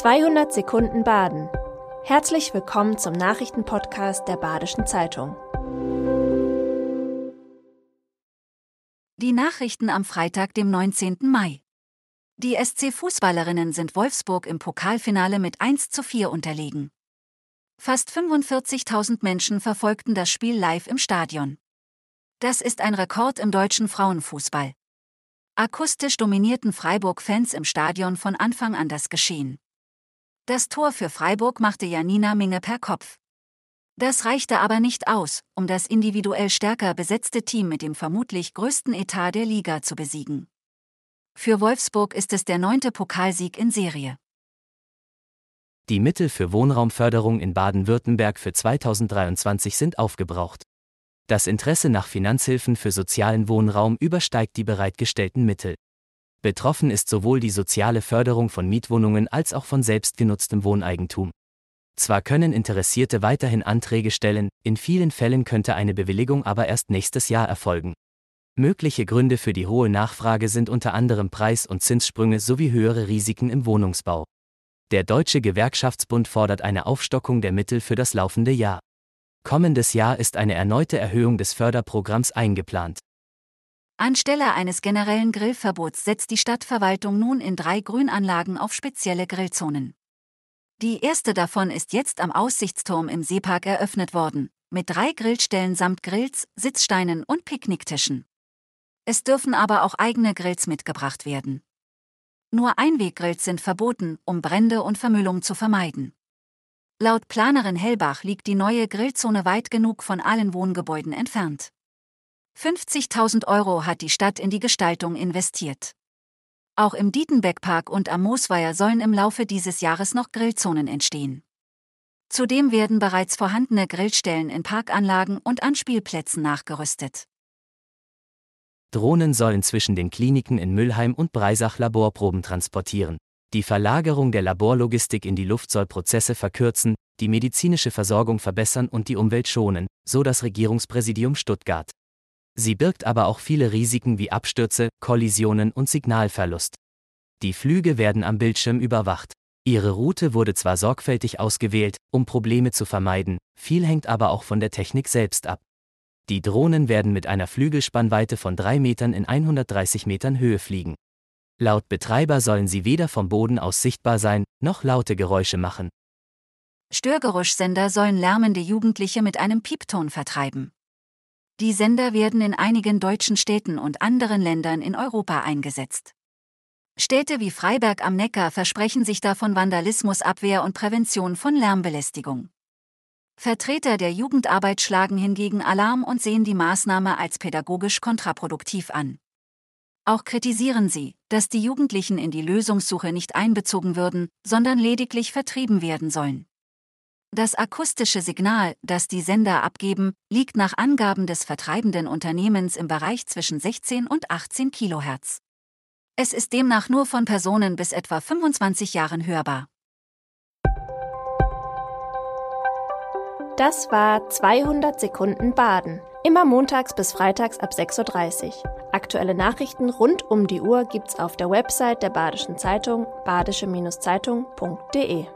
200 Sekunden Baden. Herzlich willkommen zum Nachrichtenpodcast der Badischen Zeitung. Die Nachrichten am Freitag, dem 19. Mai. Die SC-Fußballerinnen sind Wolfsburg im Pokalfinale mit 1 zu 4 unterlegen. Fast 45.000 Menschen verfolgten das Spiel live im Stadion. Das ist ein Rekord im deutschen Frauenfußball. Akustisch dominierten Freiburg-Fans im Stadion von Anfang an das Geschehen. Das Tor für Freiburg machte Janina Minge per Kopf. Das reichte aber nicht aus, um das individuell stärker besetzte Team mit dem vermutlich größten Etat der Liga zu besiegen. Für Wolfsburg ist es der neunte Pokalsieg in Serie. Die Mittel für Wohnraumförderung in Baden-Württemberg für 2023 sind aufgebraucht. Das Interesse nach Finanzhilfen für sozialen Wohnraum übersteigt die bereitgestellten Mittel. Betroffen ist sowohl die soziale Förderung von Mietwohnungen als auch von selbstgenutztem Wohneigentum. Zwar können Interessierte weiterhin Anträge stellen, in vielen Fällen könnte eine Bewilligung aber erst nächstes Jahr erfolgen. Mögliche Gründe für die hohe Nachfrage sind unter anderem Preis- und Zinssprünge sowie höhere Risiken im Wohnungsbau. Der Deutsche Gewerkschaftsbund fordert eine Aufstockung der Mittel für das laufende Jahr. Kommendes Jahr ist eine erneute Erhöhung des Förderprogramms eingeplant. Anstelle eines generellen Grillverbots setzt die Stadtverwaltung nun in drei Grünanlagen auf spezielle Grillzonen. Die erste davon ist jetzt am Aussichtsturm im Seepark eröffnet worden, mit drei Grillstellen samt Grills, Sitzsteinen und Picknicktischen. Es dürfen aber auch eigene Grills mitgebracht werden. Nur Einweggrills sind verboten, um Brände und Vermüllung zu vermeiden. Laut Planerin Hellbach liegt die neue Grillzone weit genug von allen Wohngebäuden entfernt. 50.000 Euro hat die Stadt in die Gestaltung investiert. Auch im Dietenbeck-Park und am Moosweier sollen im Laufe dieses Jahres noch Grillzonen entstehen. Zudem werden bereits vorhandene Grillstellen in Parkanlagen und an Spielplätzen nachgerüstet. Drohnen sollen zwischen den Kliniken in Müllheim und Breisach Laborproben transportieren. Die Verlagerung der Laborlogistik in die Luft soll Prozesse verkürzen, die medizinische Versorgung verbessern und die Umwelt schonen, so das Regierungspräsidium Stuttgart. Sie birgt aber auch viele Risiken wie Abstürze, Kollisionen und Signalverlust. Die Flüge werden am Bildschirm überwacht. Ihre Route wurde zwar sorgfältig ausgewählt, um Probleme zu vermeiden, viel hängt aber auch von der Technik selbst ab. Die Drohnen werden mit einer Flügelspannweite von 3 Metern in 130 Metern Höhe fliegen. Laut Betreiber sollen sie weder vom Boden aus sichtbar sein, noch laute Geräusche machen. Störgeräuschsender sollen lärmende Jugendliche mit einem Piepton vertreiben. Die Sender werden in einigen deutschen Städten und anderen Ländern in Europa eingesetzt. Städte wie Freiberg am Neckar versprechen sich davon Vandalismusabwehr und Prävention von Lärmbelästigung. Vertreter der Jugendarbeit schlagen hingegen Alarm und sehen die Maßnahme als pädagogisch kontraproduktiv an. Auch kritisieren sie, dass die Jugendlichen in die Lösungssuche nicht einbezogen würden, sondern lediglich vertrieben werden sollen. Das akustische Signal, das die Sender abgeben, liegt nach Angaben des vertreibenden Unternehmens im Bereich zwischen 16 und 18 Kilohertz. Es ist demnach nur von Personen bis etwa 25 Jahren hörbar. Das war 200 Sekunden Baden. Immer montags bis freitags ab 6.30 Uhr. Aktuelle Nachrichten rund um die Uhr gibt's auf der Website der Badischen Zeitung badische-zeitung.de.